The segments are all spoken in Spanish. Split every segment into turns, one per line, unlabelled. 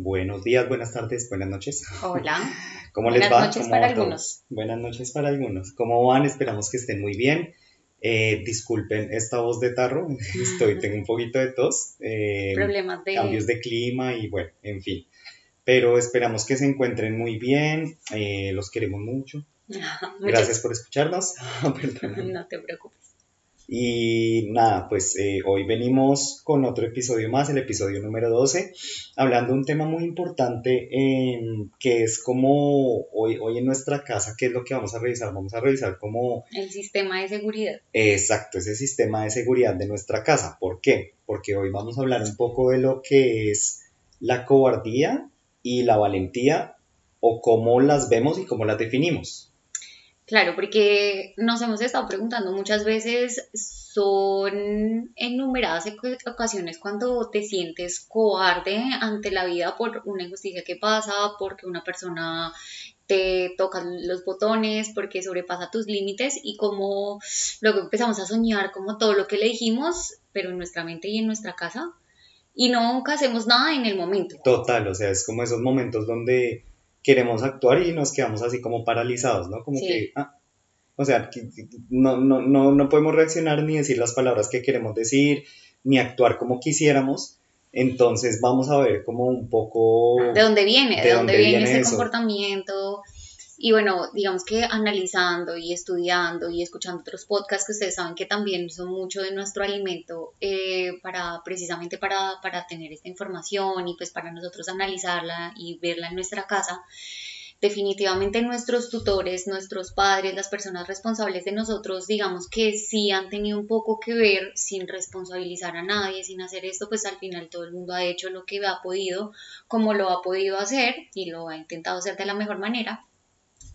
Buenos días, buenas tardes, buenas noches.
Hola.
¿Cómo les
Buenas
va?
noches
¿Cómo
para algunos.
Buenas noches para algunos. ¿Cómo van? Esperamos que estén muy bien. Eh, disculpen esta voz de tarro, estoy, tengo un poquito de tos, eh,
Problemas de...
cambios de clima y bueno, en fin. Pero esperamos que se encuentren muy bien, eh, los queremos mucho. Gracias por escucharnos.
No te preocupes.
Y nada, pues eh, hoy venimos con otro episodio más, el episodio número 12, hablando de un tema muy importante em, que es como hoy, hoy en nuestra casa, ¿qué es lo que vamos a revisar? Vamos a revisar como
El sistema de seguridad.
exacto ese sistema de seguridad de nuestra casa. ¿Por qué? Porque hoy vamos a hablar un poco de lo que es la cobardía y la valentía o cómo las vemos y cómo las definimos.
Claro, porque nos hemos estado preguntando muchas veces, son enumeradas oc- ocasiones cuando te sientes cobarde ante la vida por una injusticia que pasa, porque una persona te toca los botones, porque sobrepasa tus límites y como luego empezamos a soñar como todo lo que le dijimos, pero en nuestra mente y en nuestra casa, y nunca hacemos nada en el momento.
Total, o sea, es como esos momentos donde queremos actuar y nos quedamos así como paralizados, ¿no? Como
Sí.
que, ah, o sea, no, no, no, no podemos reaccionar ni decir las palabras que queremos decir, ni actuar como quisiéramos. Entonces vamos a ver como un poco...
¿De dónde viene? ¿De,
¿De
dónde,
dónde
viene,
viene
ese
eso?
comportamiento? Y bueno, digamos que analizando y estudiando y escuchando otros podcasts que ustedes saben que también son mucho de nuestro alimento eh, para precisamente para, para tener esta información y pues para nosotros analizarla y verla en nuestra casa. Definitivamente nuestros tutores, nuestros padres, las personas responsables de nosotros, digamos que sí han tenido un poco que ver sin responsabilizar a nadie, sin hacer esto, pues al final todo el mundo ha hecho lo que ha podido como lo ha podido hacer y lo ha intentado hacer de la mejor manera.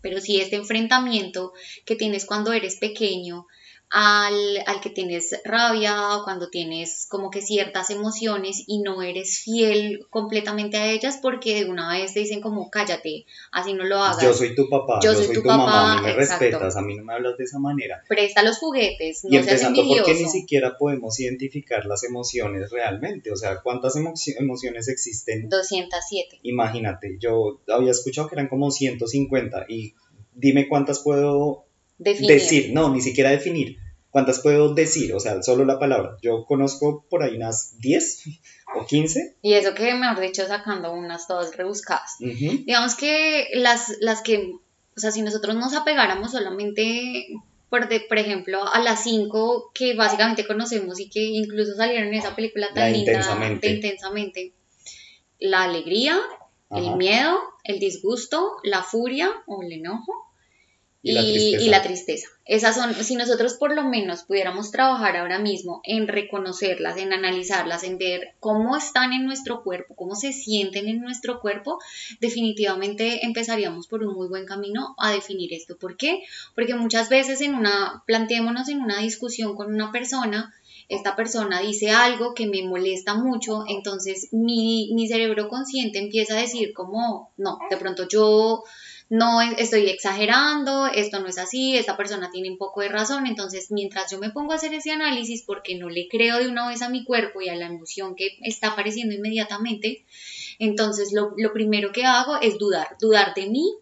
Pero sí este enfrentamiento que tienes cuando eres pequeño al, al que tienes rabia o cuando tienes como que ciertas emociones y no eres fiel completamente a ellas porque de una vez te dicen como cállate, así no lo hagas.
Yo soy tu papá,
Yo soy
soy,
tu
tu, mamá,
papá,
a mí me
exacto.
respetas, a mí no me hablas de esa manera.
Presta los juguetes, no
Y
seas
empezando
envidioso.
porque ni siquiera podemos identificar las emociones realmente, o sea, ¿cuántas emoci- emociones existen
207.
Imagínate, yo había escuchado que eran como 150 y dime cuántas puedo
Definir.
decir, no, ni siquiera definir, cuántas puedo decir, o sea, solo la palabra. Yo conozco por ahí unas 10 o 15.
Y eso que, mejor dicho, sacando unas todas rebuscadas.
Ujú.
Digamos que las, las que, o sea, si nosotros nos apegáramos solamente, por, de- por ejemplo, a las cinco que básicamente conocemos y que incluso salieron en esa película tan
La
linda
Intensamente.
de intensamente, la alegría, el miedo, el disgusto, la furia o el enojo
Y la
y la tristeza. Esas son, si nosotros por lo menos pudiéramos trabajar ahora mismo en reconocerlas, en analizarlas, en ver cómo están en nuestro cuerpo, cómo se sienten en nuestro cuerpo, definitivamente empezaríamos por un muy buen camino a definir esto. ¿Por qué? Porque muchas veces en una, planteémonos en una discusión con una persona, esta persona dice algo que me molesta mucho, entonces mi, mi cerebro consciente empieza a decir como, no, de pronto yo no estoy exagerando, esto no es así, esta persona tiene un poco de razón, entonces mientras yo me pongo a hacer ese análisis porque no le creo de una vez a mi cuerpo y a la emoción que está apareciendo inmediatamente, entonces lo, lo primero que hago es dudar, dudar de mí,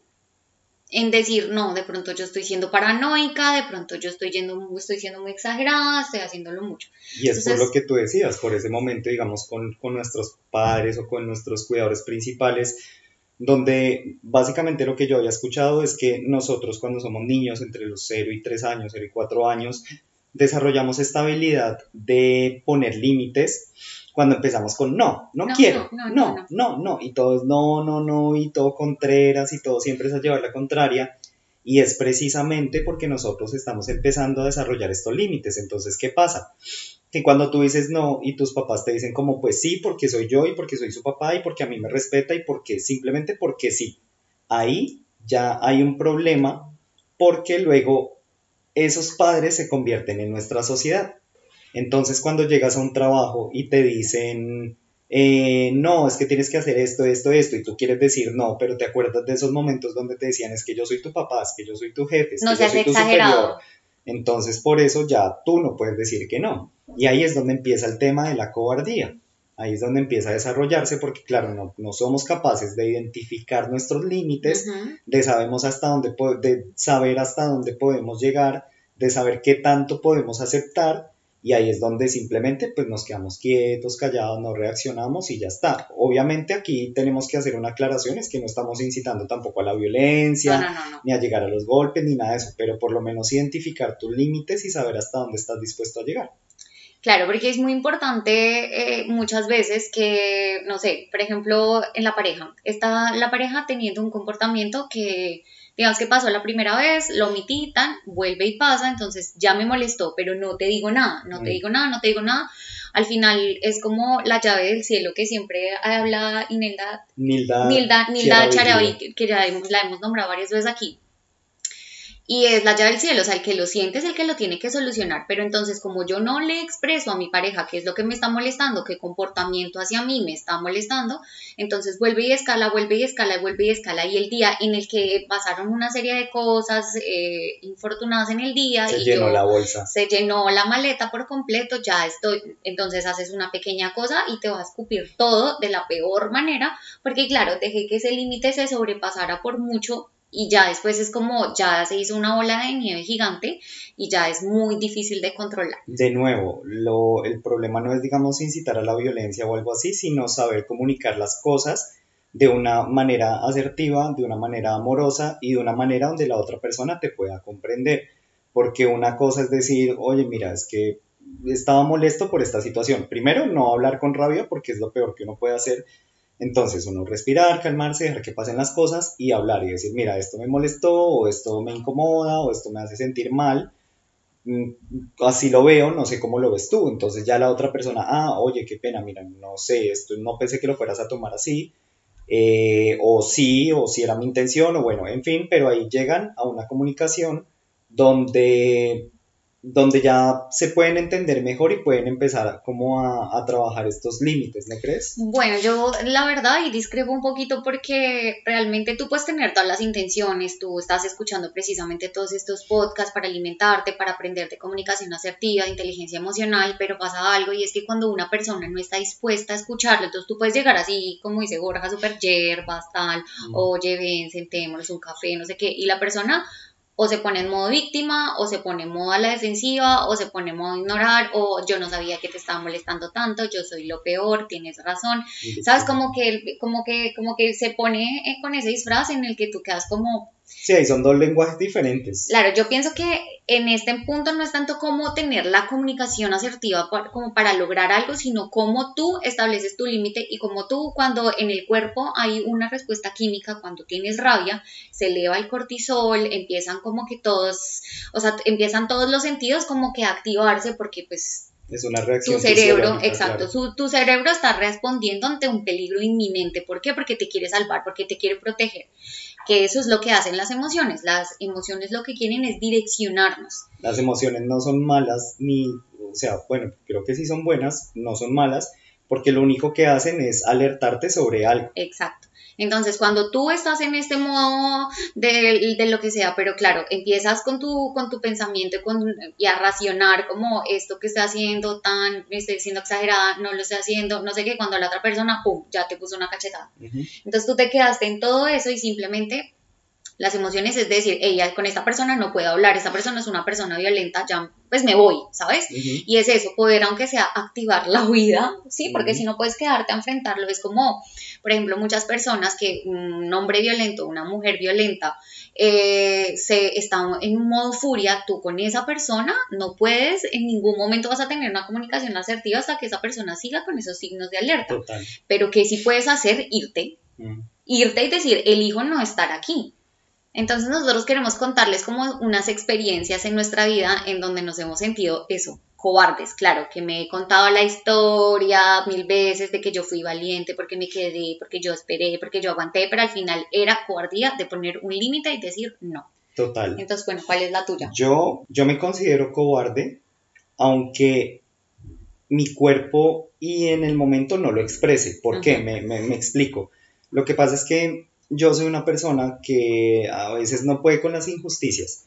en decir, no, de pronto yo estoy siendo paranoica, de pronto yo estoy, yendo, estoy siendo muy exagerada, estoy haciéndolo mucho.
Y es por lo que tú decías, por ese momento, digamos, con, con nuestros padres o con nuestros cuidadores principales, donde básicamente lo que yo había escuchado es que nosotros cuando somos niños, entre los 0 y 3 años, 0 y 4 años, desarrollamos esta habilidad de poner límites cuando empezamos con no, no,
No,
quiero,
no,
no
no,
no,
no,
no, y todo es no, no, no, y todo contreras, y todo siempre es a llevar la contraria, y es precisamente porque nosotros estamos empezando a desarrollar estos límites. Entonces, ¿qué pasa? que cuando tú dices no y tus papás te dicen como pues sí, porque soy yo y porque soy su papá y porque a mí me respeta y porque simplemente porque sí. Ahí ya hay un problema porque luego esos padres se convierten en nuestra sociedad. Entonces cuando llegas a un trabajo y te dicen, eh, no, es que tienes que hacer esto, esto, esto, y tú quieres decir no, pero te acuerdas de esos momentos donde te decían, es que yo soy tu papá, es que yo soy tu jefe, es
No
que yo soy tu
exagerado.
superior. Entonces por eso ya tú no puedes decir que no. Y ahí es donde empieza el tema de la cobardía. Ahí es donde empieza a desarrollarse porque claro, no, no somos capaces de identificar nuestros límites, de sabemos hasta dónde de saber hasta dónde podemos llegar, de saber qué tanto podemos aceptar y ahí es donde simplemente pues nos quedamos quietos, callados, no reaccionamos y ya está. Obviamente aquí tenemos que hacer una aclaración, es que no estamos incitando tampoco a la violencia,
No, no, no, no.
ni a llegar a los golpes, ni nada de eso, pero por lo menos identificar tus límites y saber hasta dónde estás dispuesto a llegar.
Claro, porque es muy importante eh, muchas veces que, no sé, por ejemplo, en la pareja, está la pareja teniendo un comportamiento que, digamos que pasó la primera vez, lo omití, tan, vuelve y pasa, entonces ya me molestó, pero no te digo nada, no te
Mm.
digo nada, no te digo nada. Al final es como la llave del cielo que siempre habla Inelda
Nilda,
Nilda, Nilda que, que ya hemos- la hemos nombrado varias veces aquí. Y es la llave del cielo, o sea, el que lo siente es el que lo tiene que solucionar. Pero entonces, como yo no le expreso a mi pareja qué es lo que me está molestando, qué comportamiento hacia mí me está molestando, entonces vuelve y escala, vuelve y escala, vuelve y escala. Y el día en el que pasaron una serie de cosas eh, infortunadas en el día
se
y
llenó
yo
la bolsa.
se llenó la maleta por completo, ya estoy, entonces haces una pequeña cosa y te vas a escupir todo de la peor manera, porque claro, dejé que ese límite se sobrepasara por mucho y ya después es como, ya se hizo una bola de nieve gigante y ya es muy difícil de controlar.
De nuevo, lo, el problema no es, digamos, incitar a la violencia o algo así, sino saber comunicar las cosas de una manera asertiva, de una manera amorosa y de una manera donde la otra persona te pueda comprender. Porque una cosa es decir, oye, mira, es que estaba molesto por esta situación. Primero, no hablar con rabia porque es lo peor que uno puede hacer. Entonces, uno respirar, calmarse, dejar que pasen las cosas y hablar y decir, mira, esto me molestó, o esto me incomoda, o esto me hace sentir mal. Mm, Así lo veo, no sé cómo lo ves tú. Entonces ya la otra persona, ah, oye, qué pena, mira, no sé, esto no pensé que lo fueras a tomar así. eh, o sí, o si era mi intención, o bueno, en fin, pero ahí llegan a una comunicación donde, donde ya se pueden entender mejor y pueden empezar como a, a trabajar estos límites, ¿no crees?
Bueno, yo la verdad y discrepo un poquito porque realmente tú puedes tener todas las intenciones, tú estás escuchando precisamente todos estos podcasts para alimentarte, para aprender de comunicación asertiva, de inteligencia emocional, pero pasa algo y es que cuando una persona no está dispuesta a escucharlo, entonces tú puedes llegar así, como dice Borja, súper yerbas, tal, oye, ven, sentémonos un café, no sé qué, y la persona o se pone en modo víctima, o se pone en modo a la defensiva, o se pone en modo ignorar, o yo no sabía que te estaba molestando tanto, yo soy lo peor, tienes razón. ¿Sabes? Como que, como que, como que se pone eh, con ese disfraz en el que tú quedas como,
Sí, son dos lenguajes diferentes.
Claro, yo pienso que en este punto no es tanto como tener la comunicación asertiva como para lograr algo, sino cómo tú estableces tu límite y cómo tú cuando en el cuerpo hay una respuesta química, cuando tienes rabia, se eleva el cortisol, empiezan como que todos, o sea, empiezan todos los sentidos como que a activarse porque pues
Es una reacción.
tu cerebro, exacto,
claro.
su- tu cerebro está respondiendo ante un peligro inminente. ¿Por qué? Porque te quiere salvar, porque te quiere proteger. Que eso es lo que hacen las emociones. Las emociones lo que quieren es direccionarnos.
Las emociones no son malas, ni, o sea, bueno, creo que sí son buenas, no son malas, porque lo único que hacen es alertarte sobre algo.
Exacto. Entonces, cuando tú estás en este modo de, de lo que sea, pero claro, empiezas con tu, con tu pensamiento y, con, y a racionar como esto que estoy haciendo tan, me estoy siendo exagerada, no lo estoy haciendo, no sé qué, cuando la otra persona, ¡pum!, ya te puso una cachetada. Entonces tú te quedaste en todo eso y simplemente las emociones es decir, ella con esta persona no puedo hablar, esta persona es una persona violenta, ya pues me voy, ¿sabes? Y es eso, poder aunque sea activar la huida, ¿sí? Porque si no puedes quedarte a enfrentarlo, es como, por ejemplo, muchas personas que un hombre violento, una mujer violenta, eh, se está en un modo furia, tú con esa persona no puedes, en ningún momento vas a tener una comunicación asertiva hasta que esa persona siga con esos signos de alerta.
Total.
Pero que sí puedes hacer, irte, irte y decir, elijo no estar aquí. Entonces nosotros queremos contarles como unas experiencias en nuestra vida en donde nos hemos sentido eso, cobardes, claro, que me he contado la historia mil veces de que yo fui valiente, porque me quedé, porque yo esperé, porque yo aguanté, pero al final era cobardía de poner un límite y decir no.
Total.
Entonces, bueno, ¿cuál es la tuya?
Yo, yo me considero cobarde, aunque mi cuerpo y en el momento no lo exprese. ¿Por qué? Me, me- me explico. Lo que pasa es que yo soy una persona que a veces no puede con las injusticias.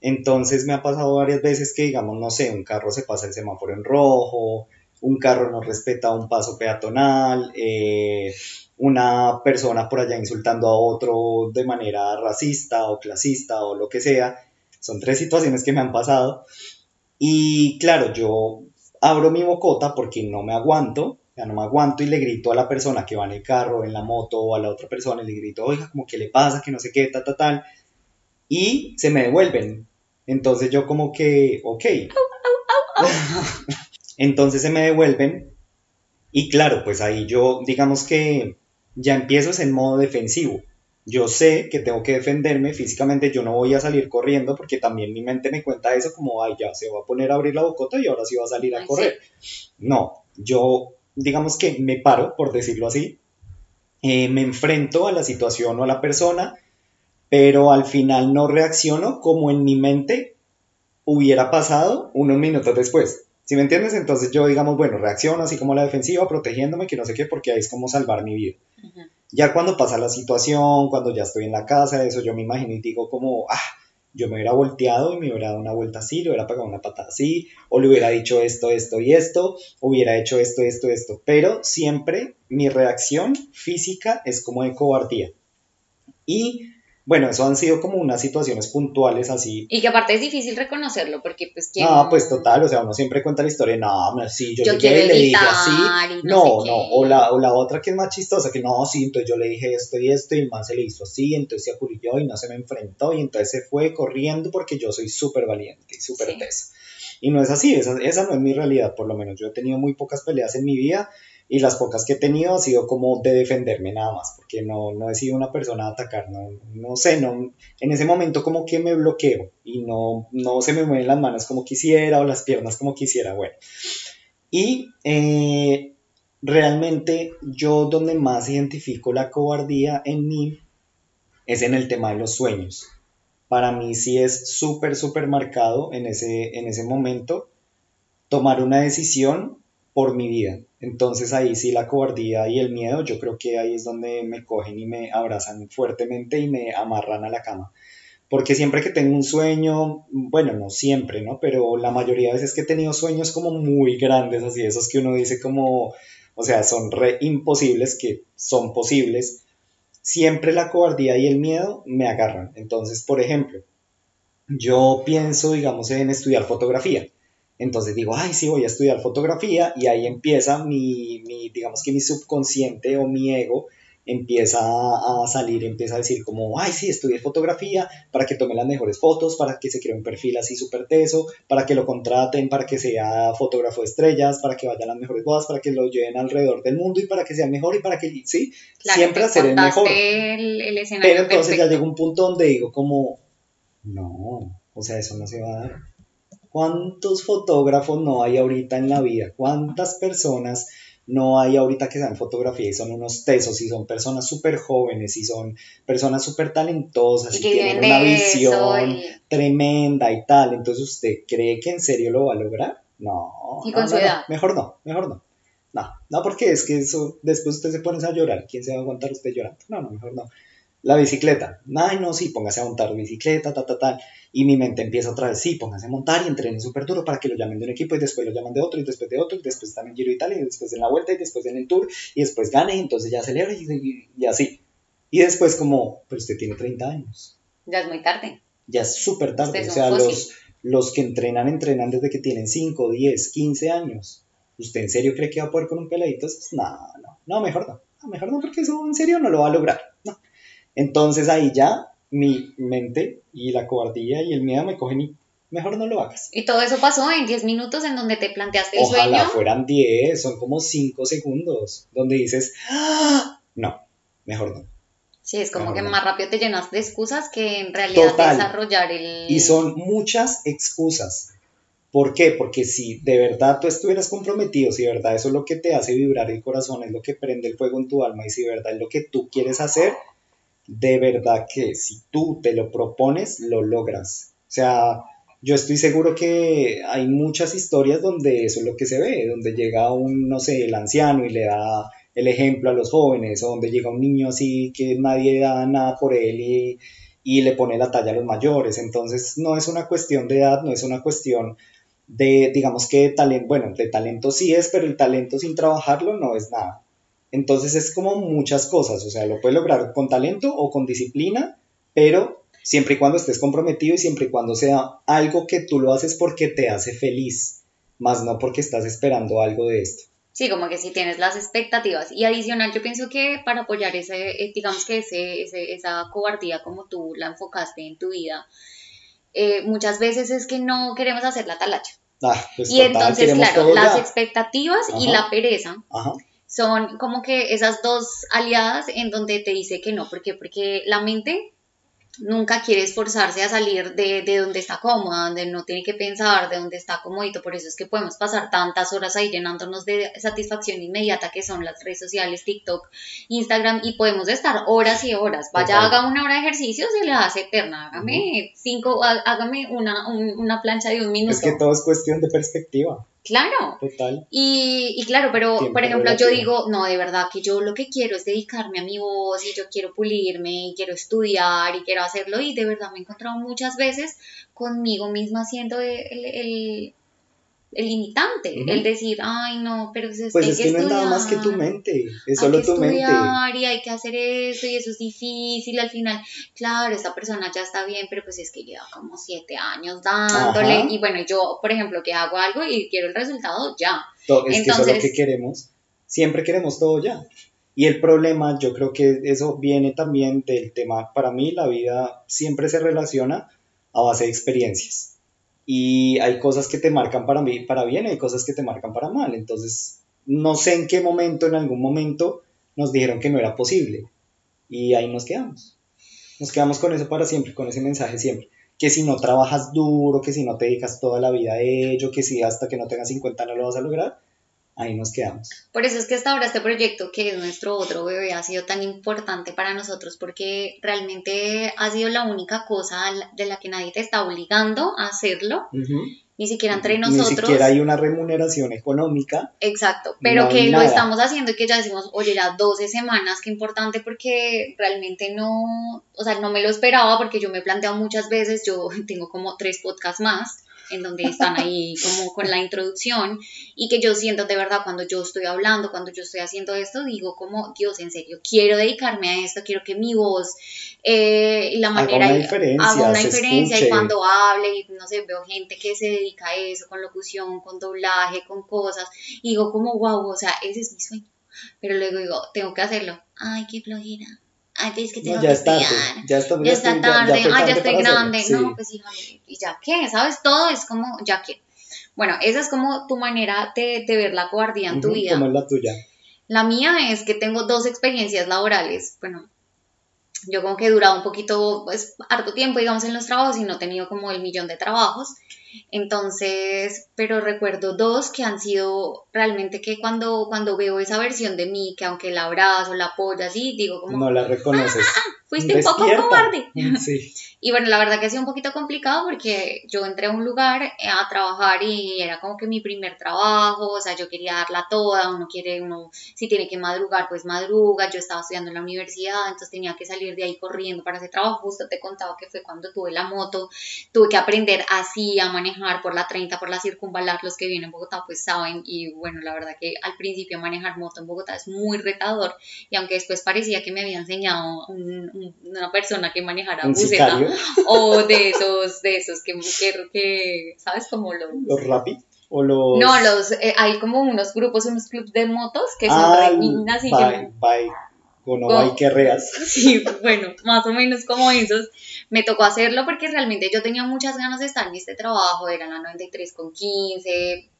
Entonces me ha pasado varias veces que, digamos, no sé, un carro se pasa el semáforo en rojo, un carro no respeta un paso peatonal, eh, una persona por allá insultando a otro de manera racista o clasista o lo que sea. Son tres situaciones que me han pasado. Y claro, yo abro mi bocota porque no me aguanto, ya no me aguanto y le grito a la persona que va en el carro, en la moto o a la otra persona, y le grito, oiga, como que le pasa, que no sé qué, ta, ta, tal. Y se me devuelven. Entonces yo como que, ok. Entonces se me devuelven y claro, pues ahí yo digamos que ya empiezo en modo defensivo. Yo sé que tengo que defenderme físicamente, yo no voy a salir corriendo porque también mi mente me cuenta eso como, ay, ya se va a poner a abrir la bocota y ahora sí va a salir a
Ay,
correr. No, yo digamos que me paro, por decirlo así, eh, me enfrento a la situación o a la persona, pero al final no reacciono como en mi mente hubiera pasado unos minutos después. ¿Sí me entiendes? Entonces yo, digamos, bueno, reacciono así como a la defensiva, protegiéndome, que no sé qué, porque ahí es como salvar mi vida. Ya cuando pasa la situación, cuando ya estoy en la casa, eso yo me imagino y digo como, ah, yo me hubiera volteado y me hubiera dado una vuelta así, le hubiera pegado una patada así, o le hubiera dicho esto, esto y esto, hubiera hecho esto, esto, esto. Pero siempre mi reacción física es como de cobardía. Y bueno, eso han sido como unas situaciones puntuales así.
Y que aparte es difícil reconocerlo, porque pues quién...
No, pues total, o sea, uno siempre cuenta la historia, no, sí, yo,
Yo
llegué
quiero
y le dije así,
no
no, no, o la, o la otra que es más chistosa, que no, sí, entonces yo le dije esto y esto, y el man se le hizo así, entonces se acurrió y no se me enfrentó, y entonces se fue corriendo porque yo soy súper valiente y súper
Sí.
teso. Y no es así, esa, esa no es mi realidad, por lo menos yo he tenido muy pocas peleas en mi vida, y las pocas que he tenido ha sido como de defenderme nada más, porque no, no he sido una persona a atacar, no, no sé, no, en ese momento como que me bloqueo y no, no se me mueven las manos como quisiera o las piernas como quisiera, bueno. Y eh, realmente yo donde más identifico la cobardía en mí es en el tema de los sueños. Para mí sí es súper, súper marcado en ese, en ese momento tomar una decisión por mi vida. Entonces ahí sí la cobardía y el miedo, yo creo que ahí es donde me cogen y me abrazan fuertemente y me amarran a la cama. Porque siempre que tengo un sueño, bueno, no siempre, ¿no? Pero la mayoría de veces que he tenido sueños como muy grandes, así, esos que uno dice como, o sea, son imposibles, que son posibles, siempre la cobardía y el miedo me agarran. Entonces, por ejemplo, yo pienso, digamos, en estudiar fotografía. Entonces digo, ay, sí, voy a estudiar fotografía y ahí empieza mi, mi digamos que mi subconsciente o mi ego empieza a salir, empieza a decir como, ay, sí, estudié fotografía para que tome las mejores fotos, para que se cree un perfil así súper teso, para que lo contraten, para que sea fotógrafo de estrellas, para que vaya a las mejores bodas, para que lo lleven alrededor del mundo y para que sea mejor y para que, sí,
Claro,
siempre hacer el mejor.
El, el escenario
Pero entonces ya llega un punto donde digo como, no, o sea, eso no se va a dar. ¿Cuántos fotógrafos no hay ahorita en la vida? ¿Cuántas personas no hay ahorita que sean fotografía y son unos tesos y son personas súper jóvenes y son personas súper talentosas
Y que
tienen una visión
y-
tremenda y tal? Entonces, ¿usted cree que en serio lo va a lograr? No.
Y
no,
con
no,
su
no,
edad.
Mejor no, mejor no. No, no, porque es que eso, después usted se pone a llorar. ¿Quién se va a aguantar usted llorando? No, no, mejor no. La bicicleta. Ay, no, sí, póngase a montar bicicleta, ta, ta, ta. Y mi mente empieza otra vez, sí, póngase a montar y entrene súper duro para que lo llamen de un equipo y después lo llaman de otro y después de otro y después están en Giro Italia y después en la vuelta y después en el Tour y después gane y entonces ya celebra y, y- y así. Y después como, pero usted tiene 30 años.
Ya es muy tarde.
Ya es súper tarde.
Es
O sea, los, los que entrenan, entrenan desde que tienen 5, 10, 15 años. ¿Usted en serio cree que va a poder con un peladito? No, no, no, mejor no. No, mejor no, porque eso en serio no lo va a lograr. Entonces ahí ya mi mente y la cobardía y el miedo me cogen y mejor no lo hagas.
Y todo eso pasó en 10 minutos en donde te planteaste el
Ojalá
sueño.
fueran 10, son como 5 segundos, donde dices, "Ah, no, mejor no.
Sí, es como
Mejor
que
no.
más rápido te llenas de excusas que en realidad
Total.
desarrollar el...
Y son muchas excusas. ¿Por qué? Porque si de verdad tú estuvieras comprometido, si de verdad eso es lo que te hace vibrar el corazón, es lo que prende el fuego en tu alma y si de verdad es lo que tú quieres hacer, de verdad que si tú te lo propones, lo logras. O sea, yo estoy seguro que hay muchas historias donde eso es lo que se ve, donde llega un, no sé, el anciano y le da el ejemplo a los jóvenes, o donde llega un niño así que nadie da nada por él y, y le pone la talla a los mayores. Entonces, no es una cuestión de edad, no es una cuestión de, digamos que talento, bueno, de talento sí es, pero el talento sin trabajarlo no es nada. Entonces es como muchas cosas, o sea, lo puedes lograr con talento o con disciplina, pero siempre y cuando estés comprometido y siempre y cuando sea algo que tú lo haces porque te hace feliz, más no porque estás esperando algo de esto.
Sí, como que si tienes las expectativas. Y adicional, yo pienso que para apoyar ese, eh, digamos que ese, esa cobardía como tú la enfocaste en tu vida, eh, muchas veces es que no queremos hacer la talacha.
Ah, pues
y entonces, claro, las expectativas y la pereza son como que esas dos aliadas en donde te dice que no. ¿Por qué? Porque la mente nunca quiere esforzarse a salir de, de, donde está cómoda, donde no tiene que pensar, de donde está comodito. Por eso es que podemos pasar tantas horas ahí llenándonos de satisfacción inmediata que son las redes sociales, TikTok, Instagram, y podemos estar horas y horas. Vaya, haga una hora de ejercicio, se le hace eterna. Hágame cinco, hágame una, una plancha de un minuto.
Es que todo es cuestión de perspectiva.
Claro.
Total.
Y, y claro, pero por ejemplo, yo digo, no, de verdad que yo lo que quiero es dedicarme a mi voz y yo quiero pulirme y quiero estudiar y quiero hacerlo y de verdad me he encontrado muchas veces conmigo misma haciendo el el limitante, el decir, ay no, pero
pues, pues es que, no es nada más que tu mente, es solo tu mente.
Y hay que hacer eso y eso es difícil al final. Claro, esta persona ya está bien, pero pues es que lleva como siete años dándole y bueno, yo, por ejemplo, que hago algo y quiero el resultado ya.
es que eso es lo que queremos, siempre queremos todo ya. Y el problema, yo creo que eso viene también del tema, para mí la vida siempre se relaciona a base de experiencias y hay cosas que te marcan para, mí, para bien hay cosas que te marcan para mal. Entonces, no sé en qué momento, en algún momento, nos dijeron que no era posible y ahí nos quedamos. Nos quedamos con eso para siempre, con ese mensaje siempre. Que si no trabajas duro, que si no te dedicas toda la vida a ello, que si hasta que no tengas 50 no lo vas a lograr, ahí nos quedamos.
Por eso es que hasta ahora este proyecto, que es nuestro otro bebé, ha sido tan importante para nosotros porque realmente ha sido la única cosa de la que nadie te está obligando a hacerlo. Ni siquiera entre nosotros. Ni
siquiera hay una remuneración económica.
Exacto, pero que lo estamos haciendo y que ya decimos, oye, ya 12 semanas, qué importante porque realmente no, o sea, no me lo esperaba porque yo me he planteado muchas veces, yo tengo como tres podcasts más en donde están ahí como con la introducción y que yo siento de verdad cuando yo estoy hablando, cuando yo estoy haciendo esto, digo como, Dios, en serio, quiero dedicarme a esto, quiero que mi voz eh, y la manera
haga una diferencia,
haga una diferencia y cuando hable, y no sé, veo gente que se dedica a eso, con locución, con doblaje, con cosas, y digo como, wow, o sea, ese es mi sueño. Pero luego digo, tengo que hacerlo. Ay, qué flojera ay, es que tengo
ya
que
estudiar.
Ya está,
ya
está tarde, ya, ay, ya estoy grande. No, pues híjole, ¿y ya qué? ¿Sabes? Todo es como, ya qué. Bueno, esa es como tu manera de, de ver la cobardía en tu vida.
¿Cómo es la tuya?
La mía es que tengo dos experiencias laborales. Bueno, yo como que he durado un poquito, pues, harto tiempo, digamos, en los trabajos y no he tenido como el millón de trabajos. Entonces, pero recuerdo dos que han sido realmente que cuando, cuando veo esa versión de mí, que aunque la abrazo, la apoyo así, digo como...
No la reconoces.
Ah, fuiste un poco cobarde.
Sí.
Y bueno, la verdad que ha sido un poquito complicado porque yo entré a un lugar eh, a trabajar y era como que mi primer trabajo, o sea, yo quería darla toda, uno quiere, uno, si tiene que madrugar, pues madruga, yo estaba estudiando en la universidad, entonces tenía que salir de ahí corriendo para ese trabajo, justo te contaba que fue cuando tuve la moto, tuve que aprender así a manejar por la 30, por la circunvalar, los que vienen en Bogotá pues saben, y bueno, la verdad que al principio manejar moto en Bogotá es muy retador, y aunque después parecía que me había enseñado una persona que manejara buseta, o de esos, de esos que, que, ¿sabes? Como los...
Los rapid. O los...
No, los, eh, hay como unos grupos, unos clubs de motos que son ah, y
bye, bye. O no hay querreas.
Sí, bueno, más o menos como esos. Me tocó hacerlo porque realmente yo tenía muchas ganas de estar en este trabajo, era la 93 con 15,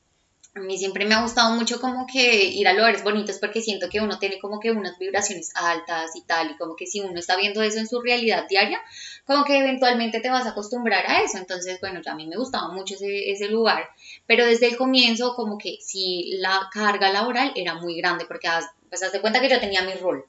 a mí siempre me ha gustado mucho como que ir a lugares bonitos porque siento que uno tiene como que unas vibraciones altas y tal, y como que si uno está viendo eso en su realidad diaria, como que eventualmente te vas a acostumbrar a eso. Entonces, bueno, a mí me gustaba mucho ese, lugar, pero desde el comienzo como que sí la carga laboral era muy grande porque pues haz de cuenta que yo tenía mi rol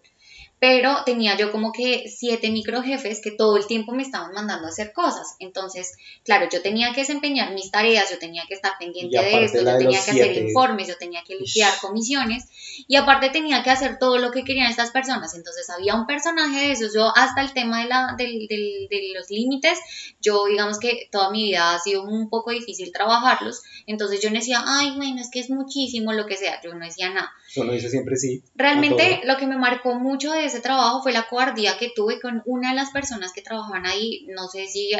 pero tenía yo como que siete microjefes que todo el tiempo me estaban mandando a hacer cosas. Entonces, claro, yo tenía que desempeñar mis tareas, yo tenía que estar pendiente de esto, yo tenía que hacer informes, yo tenía que limpiar comisiones y aparte tenía que hacer todo lo que querían estas personas. Entonces, había un personaje de esos, yo hasta el tema de, la, de los límites, yo digamos que toda mi vida ha sido un poco difícil trabajarlos. Entonces, yo no decía, ay, bueno, es que es muchísimo, lo que sea, yo no decía nada.
Solo dice siempre sí.
Realmente, lo que me marcó mucho de ese trabajo fue la cobardía que tuve con una de las personas que trabajaban ahí. No sé si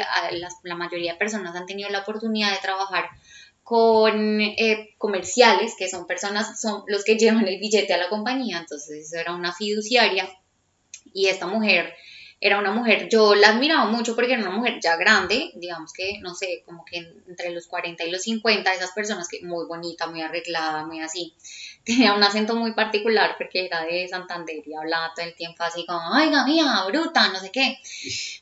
la mayoría de personas han tenido la oportunidad de trabajar con eh, comerciales, que son personas, son los que llevan el billete a la compañía, entonces era una fiduciaria y esta mujer era una mujer, yo la admiraba mucho porque era una mujer ya grande, digamos que, no sé, como que entre los 40 y los 50, esas personas que muy bonita, muy arreglada, muy así tenía un acento muy particular porque era de Santander y hablaba todo el tiempo así como, ay, mía, bruta, no sé qué.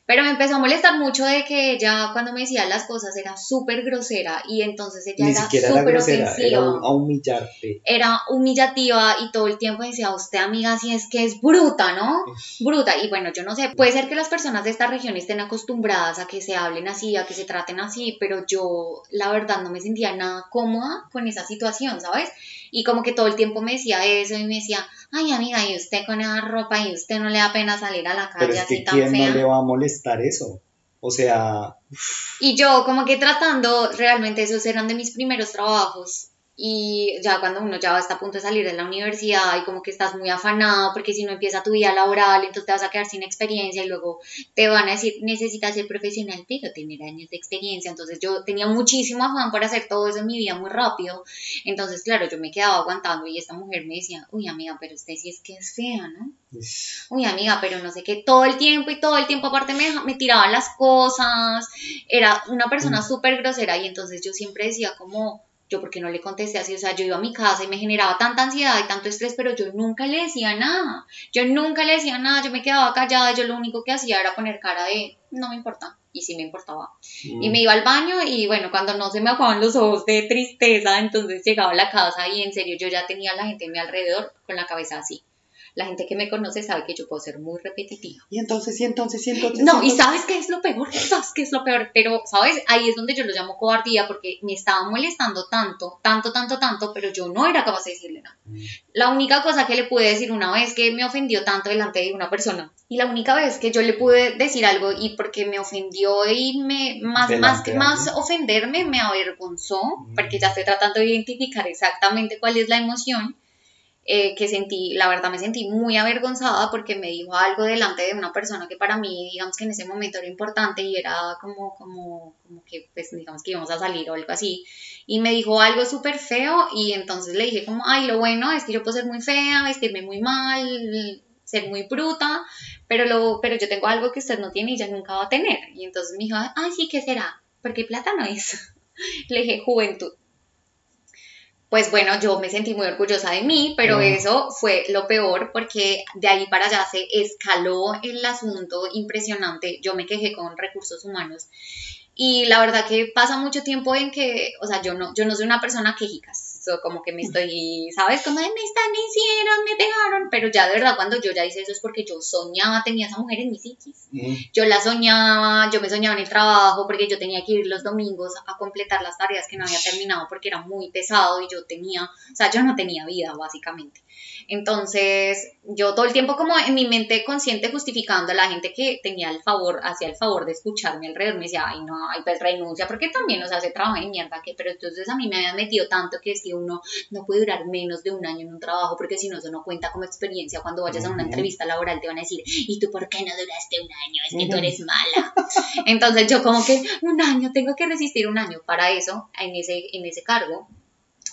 Pero me empezó a molestar mucho de que ella cuando me decía las cosas era súper grosera y entonces ella era súper ofensiva.
Era a humillarte.
Era humillativa y todo el tiempo decía, usted amiga, si es que es bruta, ¿no? Bruta. Y bueno, yo no sé, puede ser que las personas de esta región estén acostumbradas a que se hablen así, a que se traten así, pero yo la verdad no me sentía nada cómoda con esa situación, ¿sabes? Y como que todo el tiempo me decía eso y me decía, ay amiga, y usted con esa ropa y usted no le da pena salir a la calle
Pero es que ¿quién no le va a molestar eso? O sea...
Y yo como que tratando, realmente esos eran de mis primeros trabajos y ya cuando uno ya está a punto de salir de la universidad y como que estás muy afanado porque si no empieza tu vida laboral entonces te vas a quedar sin experiencia y luego te van a decir necesitas ser profesional pero tener años de experiencia. Entonces yo tenía muchísimo afán por hacer todo eso en mi vida muy rápido. Entonces claro yo me quedaba aguantando y esta mujer me decía uy amiga pero usted sí es que es fea ¿no? uy amiga pero no sé qué todo el tiempo y todo el tiempo aparte me, me tiraban las cosas. Era una persona mm. súper grosera y entonces yo siempre decía como yo porque no le contesté así, o sea, yo iba a mi casa y me generaba tanta ansiedad y tanto estrés, pero yo nunca le decía nada, yo nunca le decía nada, yo me quedaba callada, yo lo único que hacía era poner cara de, no me importa, y sí me importaba. Y mm. me iba al baño y bueno, cuando no se me acababan los ojos de tristeza, entonces llegaba a la casa y en serio yo ya tenía a la gente a mi alrededor con la cabeza así la gente que me conoce sabe que yo puedo ser muy repetitiva.
Y entonces, y entonces, y entonces.
No, y sabes qué es lo peor, sabes qué es lo peor, pero, ¿sabes? Ahí es donde yo lo llamo cobardía porque me estaba molestando tanto, tanto, tanto, tanto, pero yo no era capaz de decirle nada. Mm. La única cosa que le pude decir una vez que me ofendió tanto delante de una persona y la única vez que yo le pude decir algo y porque me ofendió y me, más, más que más ofenderme, me avergonzó, mm. porque ya estoy tratando de identificar exactamente cuál es la emoción eh, que sentí, la verdad me sentí muy avergonzada porque me dijo algo delante de una persona que para mí, digamos que en ese momento era importante y era como, como, como que, pues, digamos que íbamos a salir o algo así. Y me dijo algo súper feo y entonces le dije como, ay, lo bueno es que yo puedo ser muy fea, vestirme muy mal, ser muy bruta, pero, lo, pero yo tengo algo que usted no tiene y ya nunca va a tener. Y entonces me dijo, ay, sí, ¿qué será? Porque plata no es. Le dije, juventud pues bueno, yo me sentí muy orgullosa de mí, pero eso fue lo peor porque de ahí para allá se escaló el asunto impresionante. Yo me quejé con recursos humanos y la verdad que pasa mucho tiempo en que, o sea, yo no, yo no soy una persona quejicas como que me estoy, ¿sabes? Como de me están hicieron, me pegaron, pero ya de verdad cuando yo ya hice eso es porque yo soñaba, tenía esa mujer en mi psiquis. Yo la soñaba, yo me soñaba en el trabajo porque yo tenía que ir los domingos a completar las tareas que no había terminado porque era muy pesado y yo tenía, o sea, yo no tenía vida básicamente. Entonces, yo todo el tiempo como en mi mente consciente justificando a la gente que tenía el favor, hacía el favor de escucharme alrededor, me decía, ay no, ay pues renuncia, porque también, o sea, se trabaja en mierda, que, pero entonces a mí me habían metido tanto que es que uno no puede durar menos de un año en un trabajo, porque si no, eso no cuenta como experiencia, cuando vayas a una entrevista laboral te van a decir, ¿y tú por qué no duraste un año? Es que tú eres mala. Entonces yo como que un año, tengo que resistir un año para eso, en ese, en ese cargo,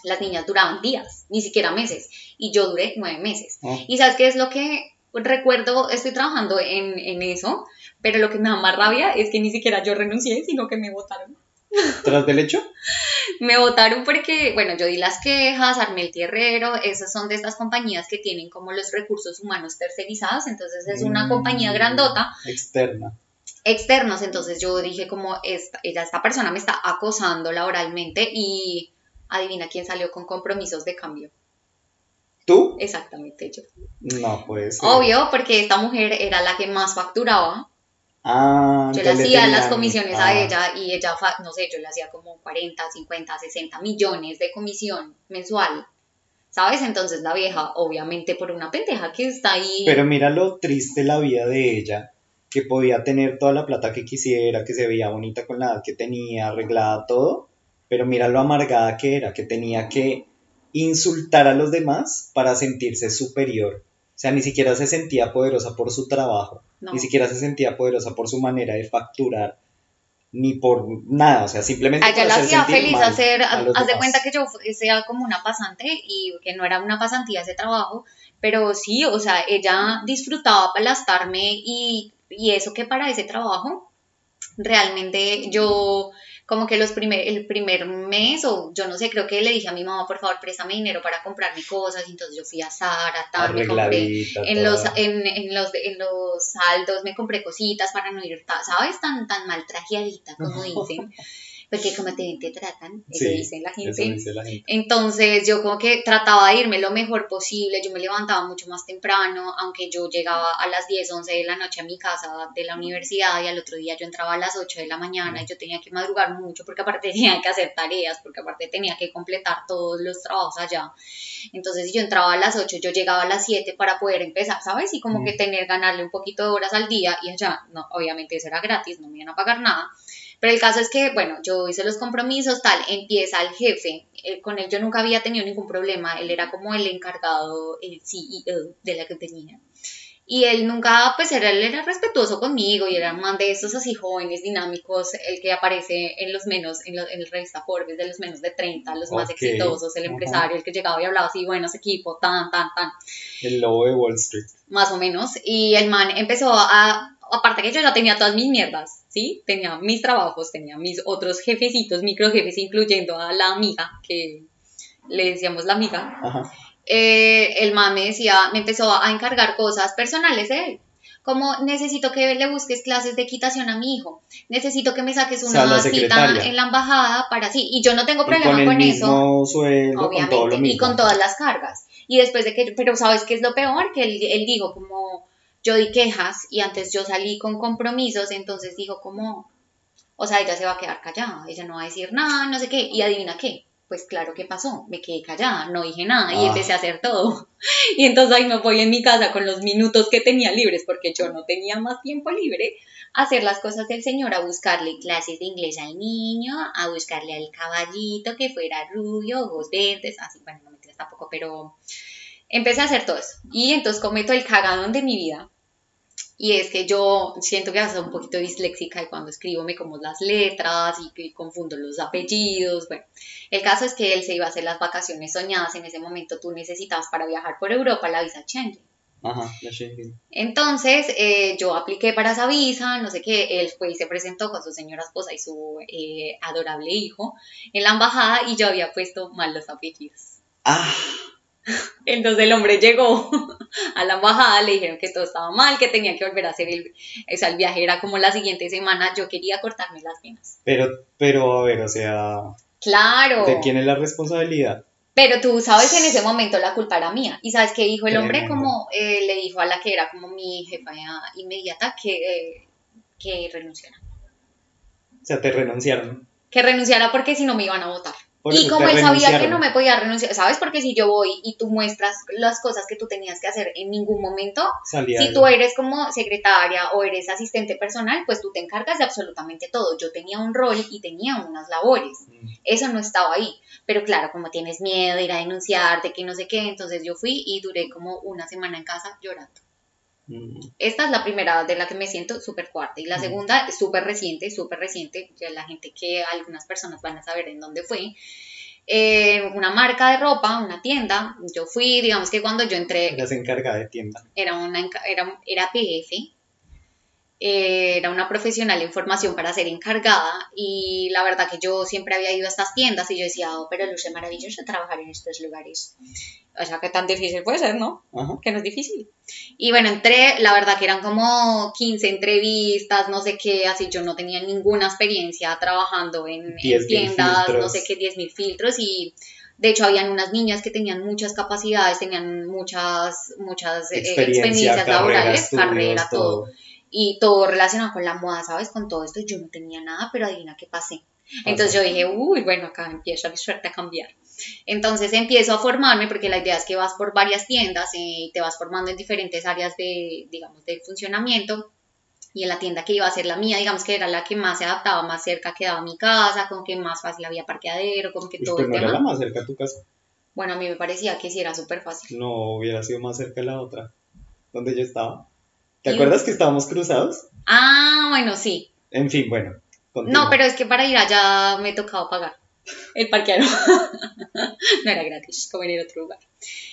las niñas duraban días, ni siquiera meses, y yo duré nueve meses. Ah. Y sabes qué es lo que recuerdo, estoy trabajando en, en, eso, pero lo que me da más rabia es que ni siquiera yo renuncié, sino que me votaron.
¿Tras del hecho?
Me votaron porque, bueno, yo di las quejas, armé el tierrero, esas son de estas compañías que tienen como los recursos humanos tercerizados, entonces es una
Mm.
compañía grandota,
Externa.
externos, entonces yo dije como, esta, ella, esta persona me está acosando laboralmente y adivina quién salió con compromisos de cambio.
¿Tú?
Exactamente yo.
No, puede ser.
Obvio, porque esta mujer era la que más facturaba.
Ah,
Yo le hacía las comisiones
ah,
a ella y ella, no sé, yo le hacía como 40, 50, 60 millones de comisión mensual. ¿Sabes? Entonces la vieja, obviamente por una pendeja que está ahí.
Pero mira lo triste la vida de ella, que podía tener toda la plata que quisiera, que se veía bonita con la edad que tenía, arreglada todo, pero mira lo amargada que era, que tenía que insultar a los demás para sentirse superior. O sea, ni siquiera se sentía poderosa por su trabajo,
no.
ni siquiera se sentía poderosa por su manera de facturar, ni por nada, o sea, simplemente
A ella
por
la hacía feliz hacer, haz de cuenta que yo sea como una pasante y que no era una pasantía ese trabajo, pero sí, o sea, ella disfrutaba aplastarme y, y eso que para ese trabajo, realmente yo como que los primer, el primer mes o yo no sé, creo que le dije a mi mamá, por favor, préstame dinero para comprarme cosas, y entonces yo fui a Zara, tal, me compré en los, en, en los, en los saldos me compré cositas para no ir, ¿sabes? Tan, tan mal trajeadita, como dicen. Porque como te ven, te tratan, eso
Sí,
dice la
Eso
gente.
dice la gente.
Entonces yo como que trataba de irme lo mejor posible, yo me levantaba mucho más temprano, aunque yo llegaba a las 10, 11 de la noche a mi casa de la universidad y al otro día yo entraba a las 8 de la mañana y yo tenía que madrugar mucho porque aparte tenía que hacer tareas, porque aparte tenía que completar todos los trabajos allá. Entonces si yo entraba a las 8, yo llegaba a las 7 para poder empezar, ¿sabes? Y como
Mm.
que tener, ganarle un poquito de horas al día y allá, no, obviamente eso era gratis, no me iban a pagar nada. Pero el caso es que, bueno, yo hice los compromisos, tal, empieza el jefe, eh, con él yo nunca había tenido ningún problema, él era como el encargado, el CEO de la compañía. Y él nunca, pues era, él era respetuoso conmigo y era un man de estos así jóvenes, dinámicos, el que aparece en los menos, en, la revista Forbes, de los menos de 30, los más
Ok,
exitosos, el empresario, el que llegaba y hablaba así, buenos equipos, tan, tan, tan.
El lobo de Wall Street.
más o menos, y el man empezó a, aparte que yo ya tenía todas mis mierdas, ¿sí? Tenía mis trabajos, tenía mis otros jefecitos, microjefes, incluyendo a la amiga, que le decíamos la amiga,
Ajá.
eh, el man me decía, me empezó a encargar cosas personales de él. Como necesito que le busques clases de equitación a mi hijo, necesito que me saques
O sea,
una
la
cita en la embajada para sí, y yo no tengo
Y
problema
con el
con eso
mismo sueldo, con todo lo
obviamente,
mismo.
y con todas las cargas. Y después de que, pero ¿sabes qué es lo peor? Que él, él dijo como, yo di quejas y antes yo salí con compromisos, entonces dijo como, o sea, ella se va a quedar callada, ella no va a decir nada, no sé qué, y adivina qué. Pues claro que pasó, me quedé callada, no dije nada y
Ah.
empecé a hacer todo. Y entonces ahí me voy en mi casa con los minutos que tenía libres, porque yo no tenía más tiempo libre, a hacer las cosas del Señor, a buscarle clases de inglés al niño, a buscarle al caballito que fuera rubio, ojos verdes, así, bueno, no me tampoco, pero empecé a hacer todo eso. Y entonces cometo el cagadón de mi vida. Y es que yo siento que soy un poquito disléxica y cuando escribo me como las letras y que confundo los apellidos. Bueno, el caso es que él se iba a hacer las vacaciones soñadas. En ese momento tú necesitabas para viajar por Europa la visa Schengen.
Ajá, la Schengen.
Entonces eh, yo apliqué para esa visa, no sé qué, él fue y se presentó con su señora esposa y su eh, adorable hijo en la embajada y yo había puesto mal los apellidos.
Ah,
Entonces el hombre llegó a la embajada, le dijeron que todo estaba mal, que tenía que volver a hacer el, o sea, el viaje era como la siguiente semana, yo quería cortarme las venas.
pero, pero a ver, o sea,
Claro,
¿de quién es la responsabilidad?
pero tú sabes que en ese momento la culpa era mía. ¿Y sabes qué dijo el hombre? Como eh, le dijo a la que era como mi jefa inmediata que, eh, que renunciara.
O sea, te renunciaron.
Que renunciara porque si no me iban a votar. Y como él sabía que no me podía renunciar, ¿sabes? Porque si yo voy y tú muestras las cosas que tú tenías que hacer en ningún momento,
Salía
si tú eres como secretaria o eres asistente personal, pues tú te encargas de absolutamente todo. Yo tenía un rol y tenía unas labores.
Mm,
Eso no estaba ahí. Pero claro, como tienes miedo de ir a denunciar, de que no sé qué, entonces yo fui y duré como una semana en casa llorando.
Mm.
Esta es la primera de la que me siento súper cuarta. Y la
Mm.
segunda es súper reciente, súper reciente. Ya la gente que algunas personas van a saber en dónde fue. Eh, una marca de ropa, una tienda. Yo fui, digamos que cuando yo entré,
Eras encargada de tienda.
era, una, era, era PF. Eh, era una profesional en formación para ser encargada y la verdad que yo siempre había ido a estas tiendas y yo decía, oh, pero luce maravilloso trabajar en estos lugares. O sea, que tan difícil puede ser, ¿no?
Ajá.
Que no es difícil. Y bueno, entré, la verdad que eran como 15 entrevistas, no sé qué, así yo no tenía ninguna experiencia trabajando en, en
10.000
tiendas, no sé qué, 10.000 filtros y de hecho habían unas niñas que tenían muchas capacidades, tenían muchas, muchas eh,
Experiencia,
experiencias laborales,
estudios,
carrera, todo.
todo.
Y todo relacionado con la moda, ¿sabes? Con todo esto yo no tenía nada, pero adivina qué pasé. Entonces yo dije, uy, bueno, acá empieza mi suerte a cambiar. Entonces empiezo a formarme porque la idea es que vas por varias tiendas eh, y te vas formando en diferentes áreas de, digamos, del funcionamiento. Y en la tienda que iba a ser la mía, digamos que era la que más se adaptaba, más cerca quedaba a mi casa, como que más fácil había parqueadero, como que
Uy,
todo
pero
el
no era
tema.
la más cerca a tu casa.
Bueno, a mí me parecía que sí era súper fácil.
No hubiera sido más cerca la otra, donde yo estaba. ¿Te acuerdas que estábamos cruzados?
Ah, bueno, sí.
En fin, bueno. continúa.
No, pero es que para ir allá me tocaba pagar el parqueadero. no era gratis, como en el otro lugar.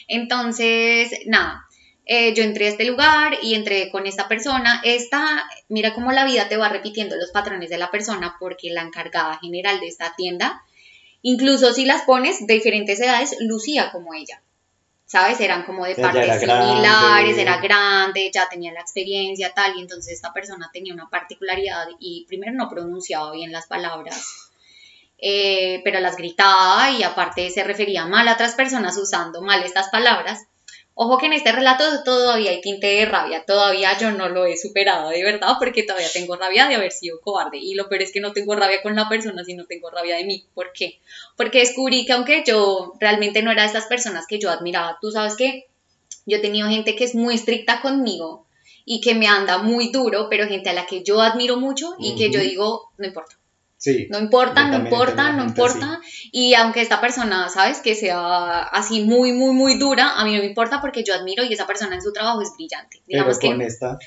Entonces, nada, eh, yo entré a este lugar y entré con esta persona. Esta, mira cómo la vida te va repitiendo los patrones de la persona porque la encargada general de esta tienda, incluso si las pones de diferentes edades, lucía como ella. ¿Sabes? Eran como de partes
era grande.
similares, era grande, ya tenía la experiencia, tal, y entonces esta persona tenía una particularidad y primero no pronunciaba bien las palabras, eh, pero las gritaba y aparte se refería mal a otras personas usando mal estas palabras. Ojo que en este relato todavía hay tinte de rabia, todavía yo no lo he superado de verdad porque todavía tengo rabia de haber sido cobarde y lo peor es que no tengo rabia con la persona, sino tengo rabia de mí. ¿Por qué? Porque descubrí que aunque yo realmente no era de estas personas que yo admiraba, tú sabes que yo he tenido gente que es muy estricta conmigo y que me anda muy duro, pero gente a la que yo admiro mucho y que yo digo, no importa.
Sí.
No importa, no importa, no importa. Y aunque esta persona, ¿sabes? Que sea así muy, muy, muy dura, a mí no me importa porque yo admiro y esa persona en su trabajo es brillante.
Pero
Digamos que
con esta,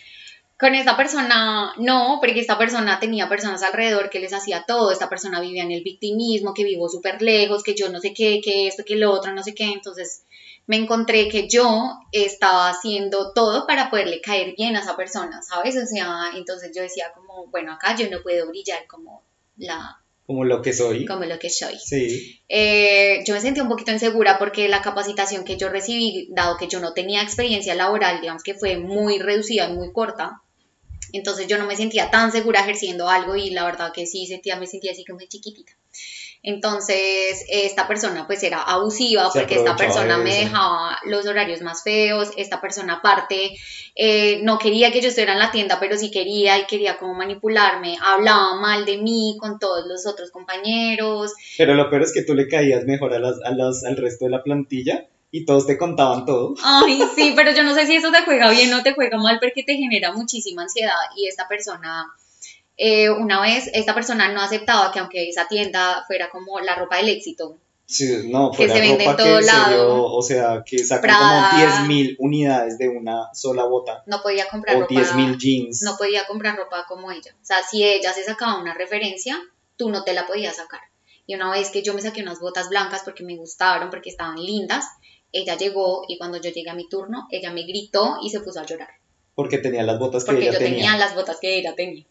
con esta persona, no, porque esta persona tenía personas alrededor que les hacía todo. Esta persona vivía en el victimismo, que vivo súper lejos, que yo no sé qué, que esto, que lo otro, no sé qué. Entonces me encontré que yo estaba haciendo todo para poderle caer bien a esa persona, ¿sabes? O sea, entonces yo decía como, bueno, acá yo no puedo brillar como la
como lo que soy.
como lo que soy.
Sí.
Eh, yo me sentí un poquito insegura porque la capacitación que yo recibí, dado que yo no tenía experiencia laboral, digamos que fue muy reducida y muy corta, entonces yo no me sentía tan segura ejerciendo algo y la verdad que sí sentía, me sentía así como chiquitita. Entonces, esta persona pues era abusiva
Se
porque esta persona me dejaba los horarios más feos, esta persona aparte eh, no quería que yo estuviera en la tienda, pero sí quería y quería como manipularme, hablaba mal de mí con todos los otros compañeros,
Pero lo peor es que tú le caías mejor a las, a las, al resto de la plantilla y todos te contaban todo.
Ay, sí, pero yo no sé si eso te juega bien o te juega mal porque te genera muchísima ansiedad y esta persona, eh, una vez, esta persona no aceptaba que aunque esa tienda fuera como la ropa del éxito,
Sí, no,
Que se vende en
ropa que
todo
en serio,
lado.
o sea, que sacan como 10.000 unidades de una sola bota
no podía comprar
o
ropa,
10.000 jeans.
no podía comprar ropa como ella. O sea, si ella se sacaba una referencia, tú no te la podías sacar. Y una vez que yo me saqué unas botas blancas porque me gustaron, porque estaban lindas, ella llegó y cuando yo llegué a mi turno, ella me gritó y se puso a llorar.
Porque tenía las botas que
porque
ella
yo tenía.
tenía.
las botas que ella tenía.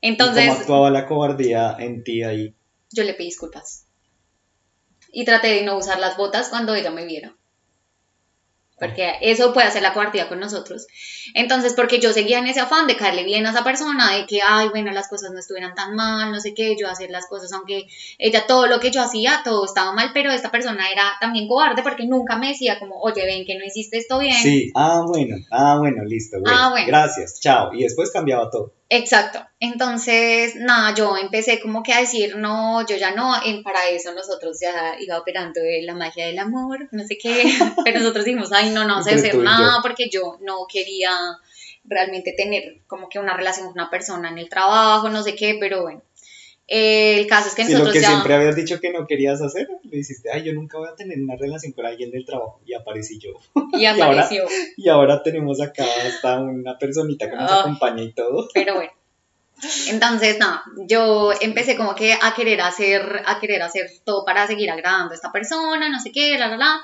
¿Y
Entonces,
cómo actuaba la cobardía en ti ahí?
yo le pedí disculpas. Y traté de no usar las botas cuando ella me viera. Porque eso puede hacer la cobardía con nosotros. Entonces, porque yo seguía en ese afán de caerle bien a esa persona, de que, ay, bueno, las cosas no estuvieran tan mal, no sé qué, yo hacer las cosas, aunque ella todo lo que yo hacía, todo estaba mal, pero esta persona era también cobarde porque nunca me decía como, oye, ven que no hiciste esto bien.
Sí, ah, bueno, ah, bueno, listo, bueno,
Ah, bueno.
gracias, chao. Y después cambiaba todo.
Exacto. Entonces, nada, yo empecé como que a decir, no, yo ya no, en, para eso nosotros ya iba operando de la magia del amor, no sé qué, pero nosotros dijimos, ay, no, no
Entre
hacer nada
yo.
porque yo no quería realmente tener como que una relación con una persona en el trabajo, no sé qué, pero bueno. Eh, el caso es que
Si lo
nosotros
que
ya...
siempre habías dicho que no querías hacer, le dijiste, ay, yo nunca voy a tener una relación con alguien del trabajo. Y aparecí yo.
Y
ahora-
apareció.
Y ahora tenemos acá hasta una personita que nos
Ah.
acompaña y todo.
pero bueno. Entonces, nada, yo empecé como que a querer hacer, a querer hacer todo para seguir agradando a esta persona, no sé qué, la, la, la.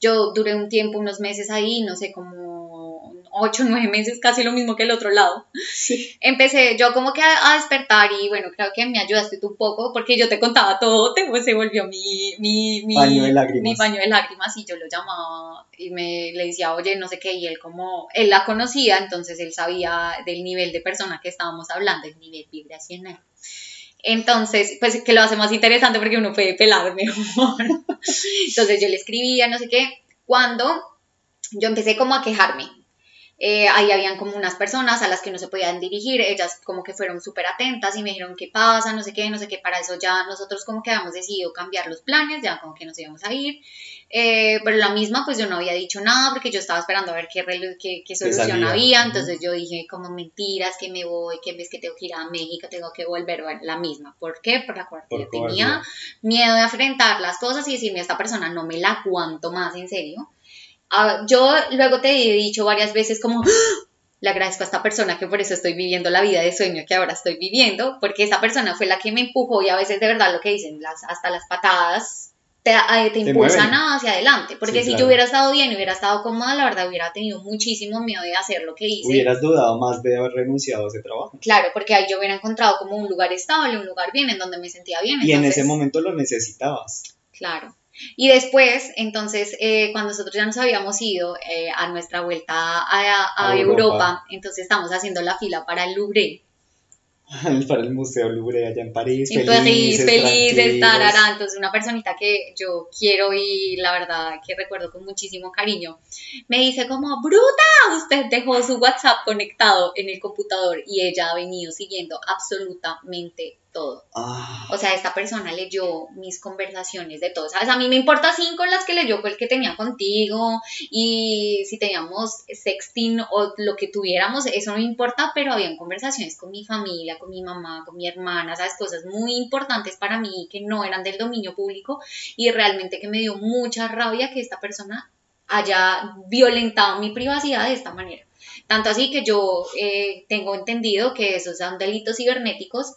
Yo duré un tiempo, unos meses ahí, no sé cómo, ocho, nueve meses, casi lo mismo que el otro lado.
Sí.
Empecé yo como que a, a despertar y bueno, creo que me ayudaste tú un poco porque yo te contaba todo, te, pues, se volvió mi, mi, mi,
Paño de lágrimas.
mi paño de lágrimas y yo lo llamaba y me le decía, oye, no sé qué, y él como, él la conocía, entonces él sabía del nivel de persona que estábamos hablando, el nivel vibracional. Entonces, pues que lo hace más interesante porque uno puede pelar mejor. Entonces yo le escribía, no sé qué, cuando yo empecé como a quejarme. Eh, ahí habían como unas personas a las que no se podían dirigir, ellas como que fueron súper atentas y me dijeron qué pasa, no sé qué, no sé qué, para eso ya nosotros como que habíamos decidido cambiar los planes, ya como que nos íbamos a ir, Eh, pero la misma pues yo no había dicho nada porque yo estaba esperando a ver qué, qué, qué solución había, entonces yo dije como mentiras, que me voy, que ves que tengo que ir a México, tengo que volver, bueno, la misma, ¿por qué? Por la yo tenía miedo de enfrentar las cosas y decirme a esta persona no me la aguanto más en serio. Ah, yo luego te he dicho varias veces como ¡Ah! le agradezco a esta persona que por eso estoy viviendo la vida de sueño que ahora estoy viviendo, porque esta persona fue la que me empujó y a veces de verdad lo que dicen, las, hasta las patadas te, eh, te impulsan hacia adelante, porque
Sí,
si
claro.
yo hubiera estado bien, hubiera estado cómoda, la verdad hubiera tenido muchísimo miedo de hacer lo que hice.
Hubieras dudado más de haber renunciado a ese trabajo.
Claro, porque ahí yo hubiera encontrado como un lugar estable, un lugar bien, en donde me sentía bien.
Y en ese
entonces-
momento lo necesitabas.
Claro. Y después, entonces, eh, cuando nosotros ya nos habíamos ido eh, a nuestra vuelta a, a
A
Europa.
Europa.
entonces estamos haciendo la fila para el Louvre.
Para el Museo Louvre allá en París.
En París, feliz de estar
tranquilos.
acá. Entonces, una personita que yo quiero y la verdad que recuerdo con muchísimo cariño, me dice como, bruta, usted dejó su WhatsApp conectado en el computador y ella ha venido siguiendo absolutamente todo.
Ah,
O sea, esta persona leyó mis conversaciones de todo, ¿sabes? A mí me importa cinco las que leyó fue el que tenía contigo y si teníamos sexting o lo que tuviéramos, eso no me importa, pero habían conversaciones con mi familia, con mi mamá, con mi hermana, ¿sabes? Cosas muy importantes para mí que no eran del dominio público y realmente que me dio mucha rabia que esta persona haya violentado mi privacidad de esta manera. Tanto así que yo eh, tengo entendido que esos son delitos cibernéticos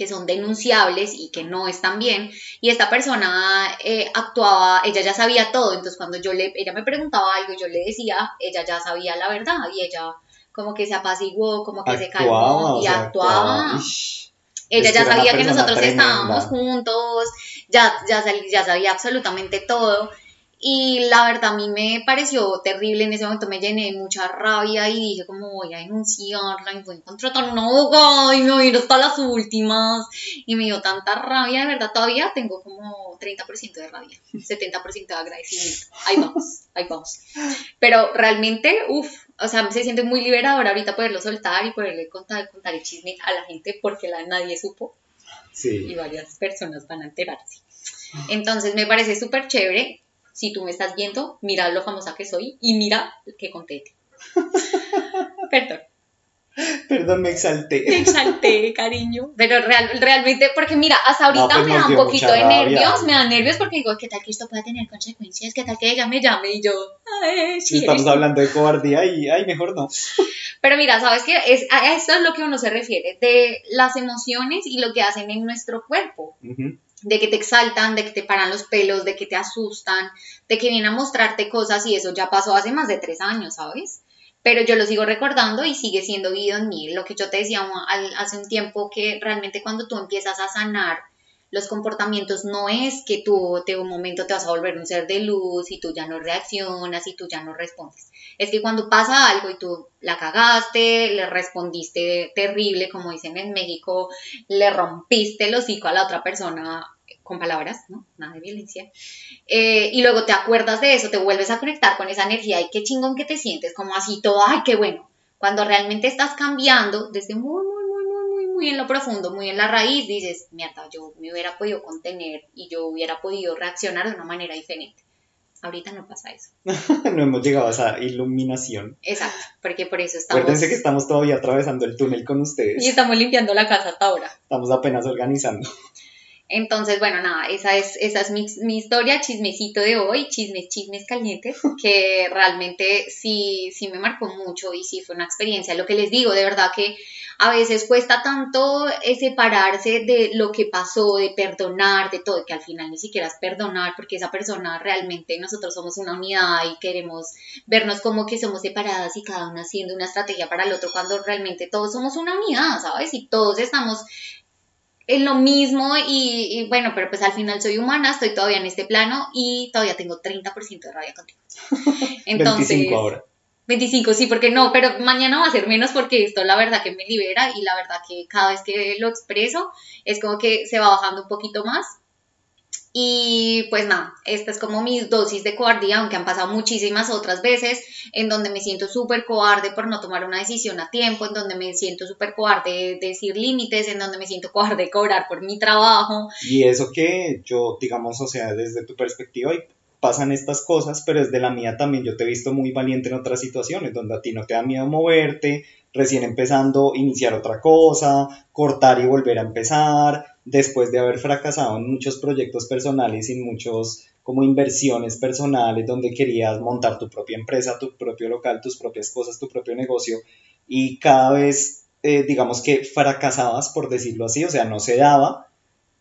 que son denunciables y que no están bien. Y esta persona eh, actuaba, ella ya sabía todo, entonces cuando yo le, ella me preguntaba algo, yo le decía, ella ya sabía la verdad y ella como que se apaciguó, como que se
actuaba,
calmó
o
y
sea,
actuaba.
Ish.
Ella ya sabía que nosotros
tremenda.
estábamos juntos, ya, ya, ya sabía absolutamente todo. Y la verdad a mí me pareció terrible, en ese momento me llené de mucha rabia y dije como voy a denunciarla y voy a contratar un abogado y me voy a ir hasta las últimas. Y me dio tanta rabia, de verdad todavía tengo como 30% de rabia, 70% de agradecimiento. Ahí vamos, ahí vamos. Pero realmente, uff, o sea, se siente muy liberador ahorita poderlo soltar y poderle contar, contar el chisme a la gente porque la, nadie supo y
Sí.
varias personas van a enterarse. Entonces me parece súper chévere. Si tú me estás viendo, mira lo famosa que soy y mira que conté. Perdón,
Perdón, me
me
exalté.
exalté, cariño. Pero real- realmente, porque mira, hasta ahorita
No, pues
me da un poquito de
rabia.
nervios, me da nervios porque digo, ¿qué tal que esto pueda tener consecuencias? ¿Qué tal que ella me llame y yo, ay, sí,
Estamos
eres tú"?
hablando de cobardía y, ay, mejor no.
Pero mira, ¿sabes qué? Es, a esto es lo que uno se refiere, de las emociones y lo que hacen en nuestro cuerpo.
Ujú.
De que te exaltan, de que te paran los pelos, de que te asustan, de que vienen a mostrarte cosas y eso ya pasó hace más de tres años, ¿sabes? Pero yo lo sigo recordando y sigue siendo vivido en mí. Lo que yo te decía hace un tiempo, que realmente cuando tú empiezas a sanar los comportamientos, no es que tú de un momento te vas a volver un ser de luz y tú ya no reaccionas y tú ya no respondes. Es que cuando pasa algo y tú la cagaste, le respondiste terrible, como dicen en México, le rompiste el hocico a la otra persona con palabras, ¿no? Nada de violencia. Eh, y luego te acuerdas de eso, te vuelves a conectar con esa energía y qué chingón que te sientes, como así todo, ay, qué bueno. Cuando realmente estás cambiando desde muy, muy, muy, muy, muy, muy en lo profundo, muy en la raíz, dices, mierda, yo me hubiera podido contener y yo hubiera podido reaccionar de una manera diferente. Ahorita no pasa eso.
no hemos llegado a esa iluminación.
Exacto, porque por eso estamos...
Acuérdense que estamos todavía atravesando el túnel con ustedes.
Y estamos limpiando la casa hasta ahora.
Estamos apenas organizando.
Entonces, bueno, nada, esa es, esa es mi, mi, historia, chismecito de hoy, chismes, chismes calientes, que realmente sí, sí me marcó mucho y sí fue una experiencia. Lo que les digo, de verdad que a veces cuesta tanto eh, separarse de lo que pasó, de perdonar, de todo, que al final ni siquiera es perdonar, porque esa persona realmente nosotros somos una unidad y queremos vernos como que somos separadas y cada una haciendo una estrategia para el otro, cuando realmente todos somos una unidad, ¿sabes? Y todos estamos en lo mismo y, bueno, pero pues al final soy humana, estoy todavía en este plano y todavía tengo 30% de rabia contigo.
Entonces, 25 ahora.
25, sí, porque no, pero mañana va a ser menos porque esto la verdad que me libera y la verdad que cada vez que lo expreso es como que se va bajando un poquito más y pues nada, esta es como mi dosis de cobardía, aunque han pasado muchísimas otras veces en donde me siento súper cobarde por no tomar una decisión a tiempo, en donde me siento súper cobarde de decir límites, en donde me siento cobarde de cobrar por mi trabajo.
Y eso que yo, digamos, o sea, desde tu perspectiva, pasan estas cosas, pero desde la mía también yo te he visto muy valiente en otras situaciones, donde a ti no te da miedo moverte, recién empezando, iniciar otra cosa, cortar y volver a empezar, después de haber fracasado en muchos proyectos personales y en muchos como inversiones personales donde querías montar tu propia empresa, tu propio local, tus propias cosas, tu propio negocio y cada vez eh, digamos que fracasabas por decirlo así, o sea, no se daba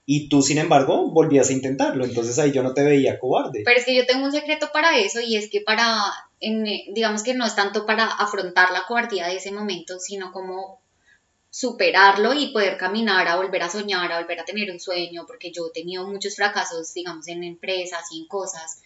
y tú sin embargo volvías a intentarlo, entonces ahí yo no te veía cobarde.
Pero es que yo tengo un secreto para eso y es que para, digamos que no es tanto para afrontar la cobardía de ese momento, sino como superarlo y poder caminar a volver a soñar, a volver a tener un sueño, porque yo he tenido muchos fracasos, digamos, en empresas y en cosas,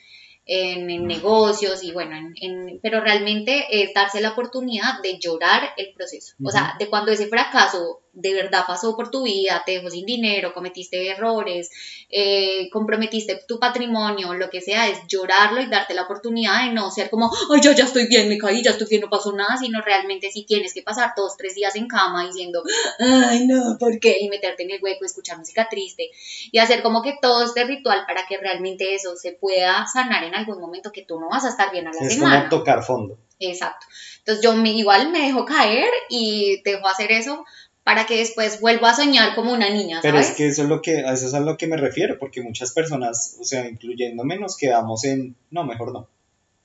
en, negocios y bueno, en, pero realmente es darse la oportunidad de llorar el proceso, o sea, de cuando ese fracaso de verdad pasó por tu vida, te dejó sin dinero, cometiste errores, eh, comprometiste tu patrimonio, lo que sea, es llorarlo y darte la oportunidad de no ser como, ay, ya, ya estoy bien, me caí, ya estoy bien, no pasó nada, sino realmente si tienes que pasar dos, tres días en cama diciendo, ay, no, ¿por qué? Y meterte en el hueco, escuchar música triste y hacer como que todo este ritual para que realmente eso se pueda sanar en algún momento que tú no vas a estar bien a la
es
semana.
Es como tocar fondo.
Exacto. Entonces yo me, igual me dejo caer y dejo hacer eso para que después vuelva a soñar como una niña.
Pero es que eso es lo que, a eso es a lo que me refiero, porque muchas personas, o sea, incluyéndome, nos quedamos en, no, mejor no.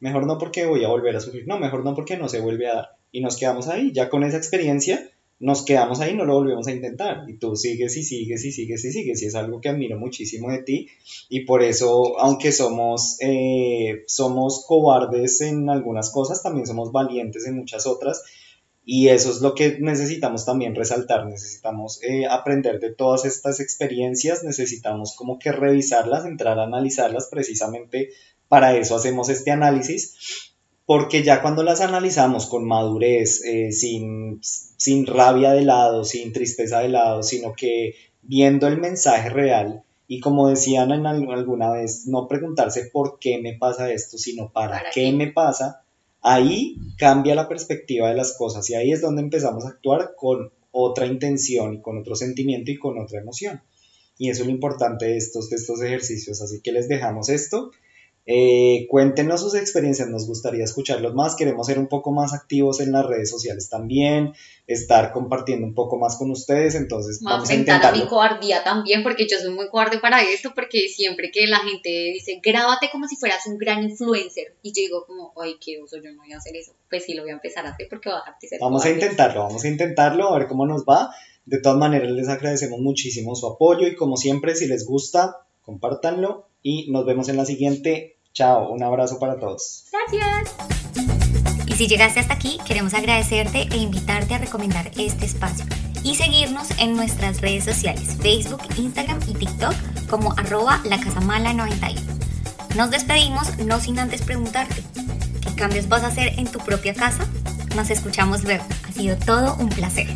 Mejor no porque voy a volver a sufrir, no, mejor no porque no se vuelve a dar. Y nos quedamos ahí, ya con esa experiencia, nos quedamos ahí, no lo volvemos a intentar. Y tú sigues y sigues y sigues y sigues. Y es algo que admiro muchísimo de ti. Y por eso, aunque somos, eh, somos cobardes en algunas cosas, también somos valientes en muchas otras y eso es lo que necesitamos también resaltar, necesitamos eh, aprender de todas estas experiencias, necesitamos como que revisarlas, entrar a analizarlas, precisamente para eso hacemos este análisis, porque ya cuando las analizamos con madurez, eh, sin, sin rabia de lado, sin tristeza de lado, sino que viendo el mensaje real, y como decían en alguna vez, no preguntarse por qué me pasa esto, sino para, qué. me pasa, ahí cambia la perspectiva de las cosas y ahí es donde empezamos a actuar con otra intención y con otro sentimiento y con otra emoción. Y eso es lo importante de estos, de estos ejercicios. Así que les dejamos esto eh, cuéntenos sus experiencias, nos gustaría escucharlos más. Queremos ser un poco más activos en las redes sociales también, estar compartiendo un poco más con ustedes. Entonces,
vamos a intentar. mi cobardía también, porque yo soy muy cobarde para esto, porque siempre que la gente dice, grábate como si fueras un gran influencer, y yo digo, como, ay, qué uso, yo no voy a hacer eso. Pues sí, lo voy a empezar a hacer porque va a ser
Vamos a intentarlo, vamos a intentarlo, a ver cómo nos va. De todas maneras, les agradecemos muchísimo su apoyo y como siempre, si les gusta, compártanlo y nos vemos en la siguiente Chao, un abrazo para todos.
Gracias.
Y si llegaste hasta aquí, queremos agradecerte e invitarte a recomendar este espacio y seguirnos en nuestras redes sociales, Facebook, Instagram y TikTok como arroba lacasamala91. Nos despedimos no sin antes preguntarte, ¿qué cambios vas a hacer en tu propia casa? Nos escuchamos luego. Ha sido todo un placer.